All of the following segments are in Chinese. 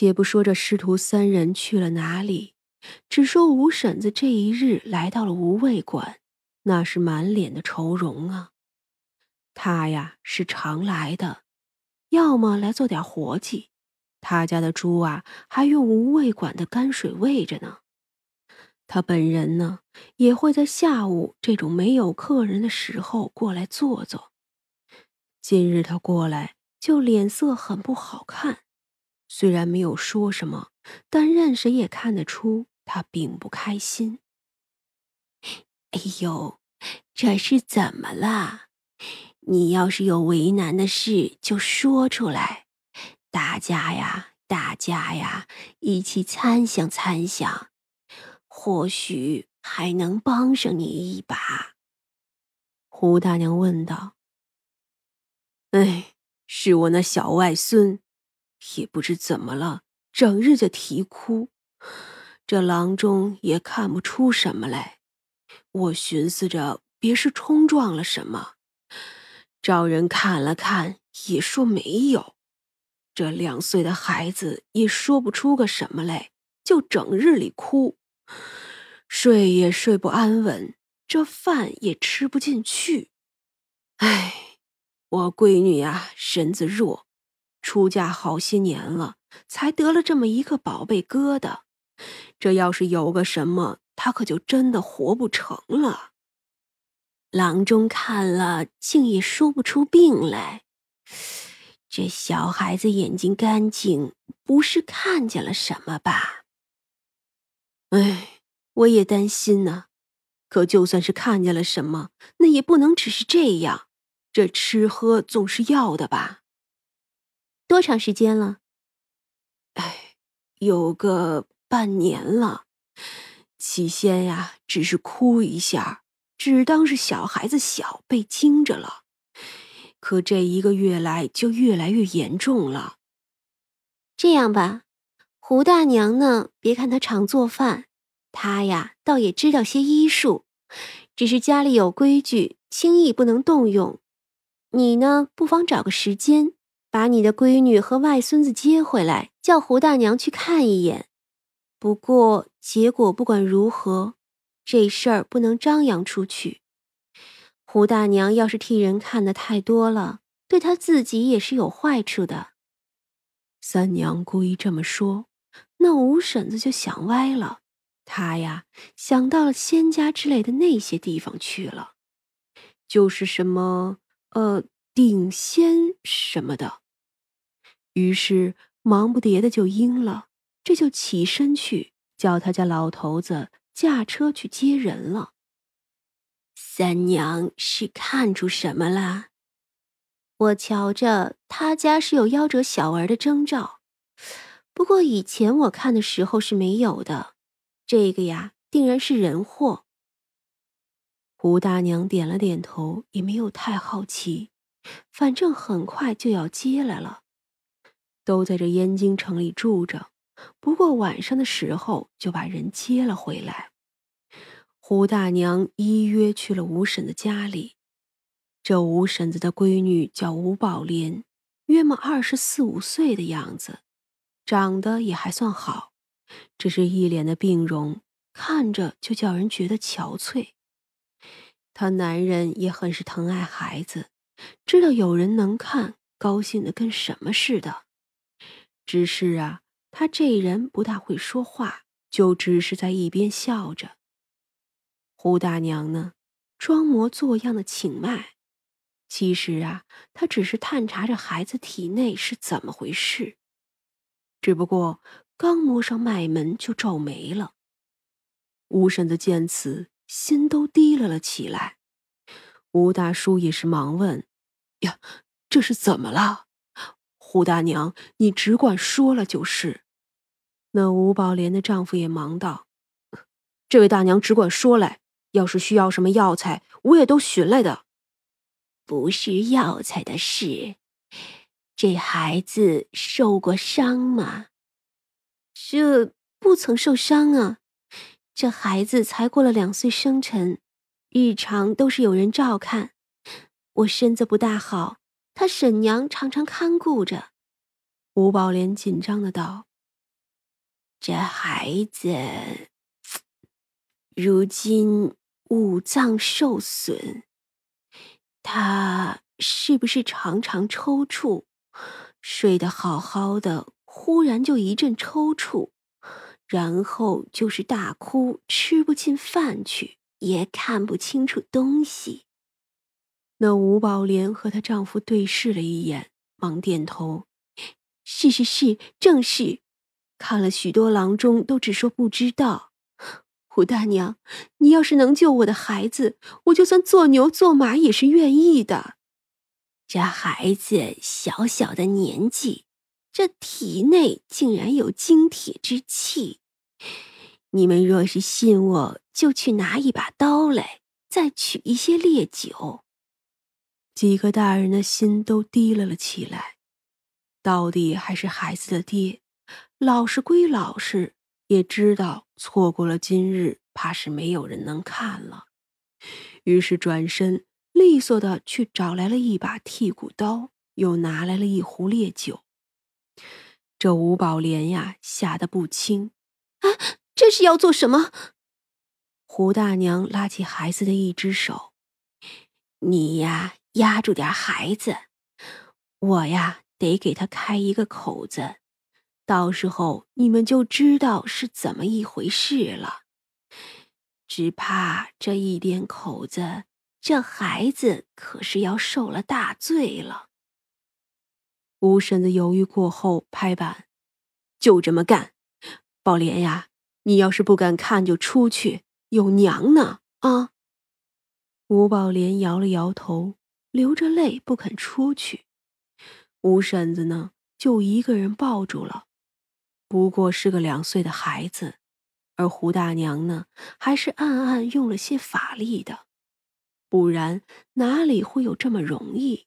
且不说这师徒三人去了哪里，只说吴婶子这一日来到了无味馆，那是满脸的愁容啊。他呀是常来的，要么来做点活计。他家的猪啊，还用无味馆的泔水喂着呢。他本人呢，也会在下午这种没有客人的时候过来坐坐。今日他过来，就脸色很不好看。虽然没有说什么，但任谁也看得出他并不开心。哎呦，这是怎么了？你要是有为难的事，就说出来。大家呀，大家呀，一起参详参详，或许还能帮上你一把。胡大娘问道：“哎，是我那小外孙，也不知怎么了，整日就啼哭。这郎中也看不出什么来。我寻思着，别是冲撞了什么，找人看了看，也说没有。”这两岁的孩子也说不出个什么来，就整日里哭，睡也睡不安稳，这饭也吃不进去。哎，我闺女呀，身子弱，出嫁好些年了，才得了这么一个宝贝疙瘩。这要是有个什么，他可就真的活不成了。郎中看了，竟也说不出病来。这小孩子眼睛干净，不是看见了什么吧？哎，我也担心呢。可就算是看见了什么，那也不能只是这样。这吃喝总是要的吧？多长时间了？哎，有个半年了。起先呀，只是哭一下，只当是小孩子小，被惊着了。可这一个月来就越来越严重了。这样吧，胡大娘呢？别看她常做饭，她呀倒也知道些医术，只是家里有规矩，轻易不能动用。你呢，不妨找个时间，把你的闺女和外孙子接回来，叫胡大娘去看一眼。不过结果不管如何，这事儿不能张扬出去。胡大娘要是替人看的太多了，对她自己也是有坏处的。三娘故意这么说，那五婶子就想歪了。她呀，想到了仙家之类的那些地方去了，就是什么呃定仙什么的。于是忙不迭的就应了，这就起身去叫他家老头子驾车去接人了。三娘是看出什么了？我瞧着他家是有夭折小儿的征兆，不过以前我看的时候是没有的。这个呀，定然是人祸。胡大娘点了点头，也没有太好奇，反正很快就要接来了。都在这燕京城里住着，不过晚上的时候就把人接了回来。胡大娘依约去了吴婶的家里。这吴婶子的闺女叫吴宝莲，约莫二十四五岁的样子，长得也还算好，只是一脸的病容，看着就叫人觉得憔悴。她男人也很是疼爱孩子，知道有人能看，高兴的跟什么似的。只是啊，他这人不大会说话，就只是在一边笑着。胡大娘呢，装模作样的请脉，其实啊，她只是探查着孩子体内是怎么回事。只不过刚摸上脉门，就皱眉了。吴婶子见此，心都提了了起来。吴大叔也是忙问：“呀，这是怎么了？”胡大娘，你只管说了就是。那吴宝莲的丈夫也忙道：“这位大娘只管说来。”要是需要什么药材，我也都寻来的。不是药材的事，这孩子受过伤吗？这不曾受伤啊，这孩子才过了两岁生辰，日常都是有人照看。我身子不大好，他婶娘常常看顾着。吴宝莲紧张的道：“这孩子如今五脏受损，他是不是常常抽搐？睡得好好的，忽然就一阵抽搐，然后就是大哭，吃不进饭去，也看不清楚东西。那吴宝莲和她丈夫对视了一眼，忙点头：“是是是，正是。看了许多郎中，都只说不知道。胡大娘，你要是能救我的孩子，我就算做牛做马也是愿意的。这孩子小小的年纪，这体内竟然有精铁之气。你们若是信我，就去拿一把刀来，再取一些烈酒。”几个大人的心都提了了起来，到底还是孩子的爹，老实归老实，也知道错过了今日，怕是没有人能看了。于是转身利索的去找来了一把剔骨刀，又拿来了一壶烈酒。这吴宝莲呀，吓得不轻，啊，这是要做什么？胡大娘拉起孩子的一只手，你呀。压住点孩子，我呀得给他开一个口子，到时候你们就知道是怎么一回事了。只怕这一点口子，这孩子可是要受了大罪了。吴婶子犹豫过后拍板：“就这么干。宝莲呀，你要是不敢看，就出去，有娘呢啊！”吴宝莲摇了摇头。流着泪不肯出去，吴婶子呢就一个人抱住了，不过是个两岁的孩子，而胡大娘呢还是暗暗用了些法力的，不然哪里会有这么容易？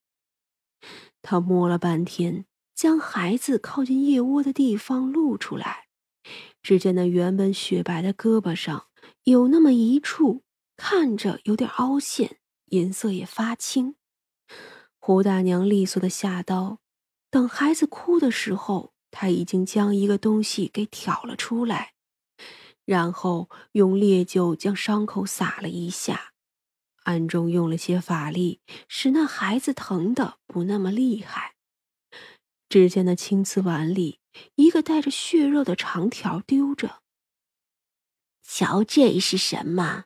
她摸了半天，将孩子靠近腋窝的地方露出来，只见那原本雪白的胳膊上有那么一处看着有点凹陷，颜色也发青。胡大娘利索的下刀，等孩子哭的时候，她已经将一个东西给挑了出来，然后用烈酒将伤口撒了一下，暗中用了些法力，使那孩子疼的不那么厉害。只见那青瓷碗里一个带着血肉的长条丢着，瞧这是什么？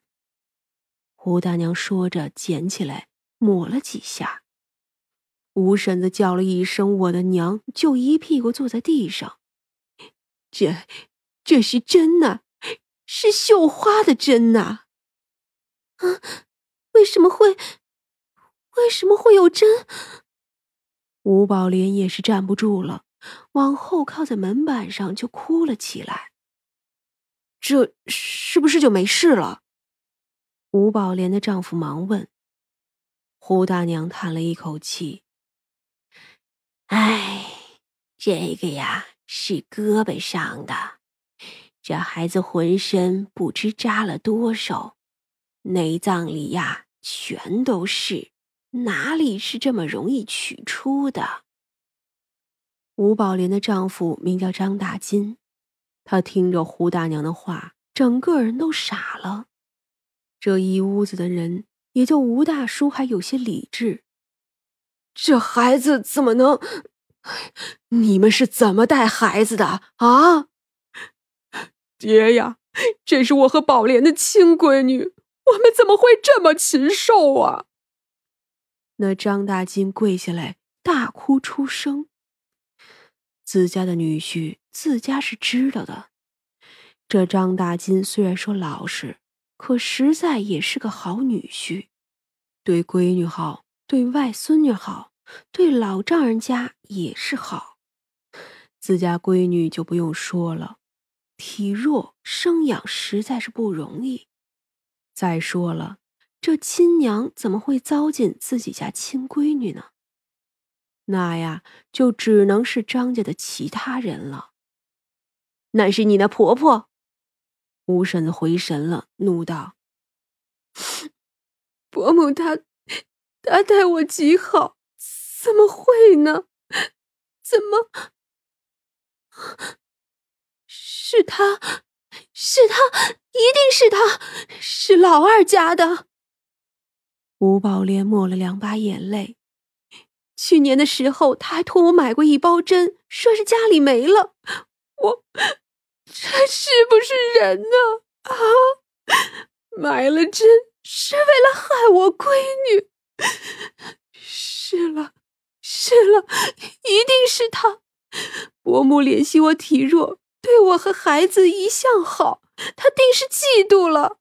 胡大娘说着，捡起来抹了几下。吴婶子叫了一声“我的娘”，就一屁股坐在地上。这，这是针呐，是绣花的针呐！啊，为什么会，为什么会有针？吴宝莲也是站不住了，往后靠在门板上就哭了起来。这是不是就没事了？吴宝莲的丈夫忙问。胡大娘叹了一口气。哎，这个呀是胳膊上的，这孩子浑身不知扎了多少，内脏里呀全都是，哪里是这么容易取出的？吴宝莲的丈夫名叫张大金，他听着胡大娘的话，整个人都傻了。这一屋子的人，也就吴大叔还有些理智。这孩子怎么能？你们是怎么带孩子的啊？爹呀，这是我和宝莲的亲闺女，我们怎么会这么禽兽啊？那张大金跪下来大哭出声。自家的女婿，自家是知道的。这张大金虽然说老实，可实在也是个好女婿，对闺女好。对外孙女好，对老丈人家也是好。自家闺女就不用说了，体弱生养实在是不容易。再说了，这亲娘怎么会糟践自己家亲闺女呢？那呀，就只能是张家的其他人了。那是你那婆婆。吴婶回神了，怒道：“ 伯母她。”他待我极好，怎么会呢？怎么？是他，是他，一定是他，是老二家的。吴宝莲抹了两把眼泪。去年的时候，他还托我买过一包针，说是家里没了。我，这是不是人呢？啊，买了针是为了害我闺女。是了，是了，一定是他。伯母怜惜我体弱，对我和孩子一向好，他定是嫉妒了。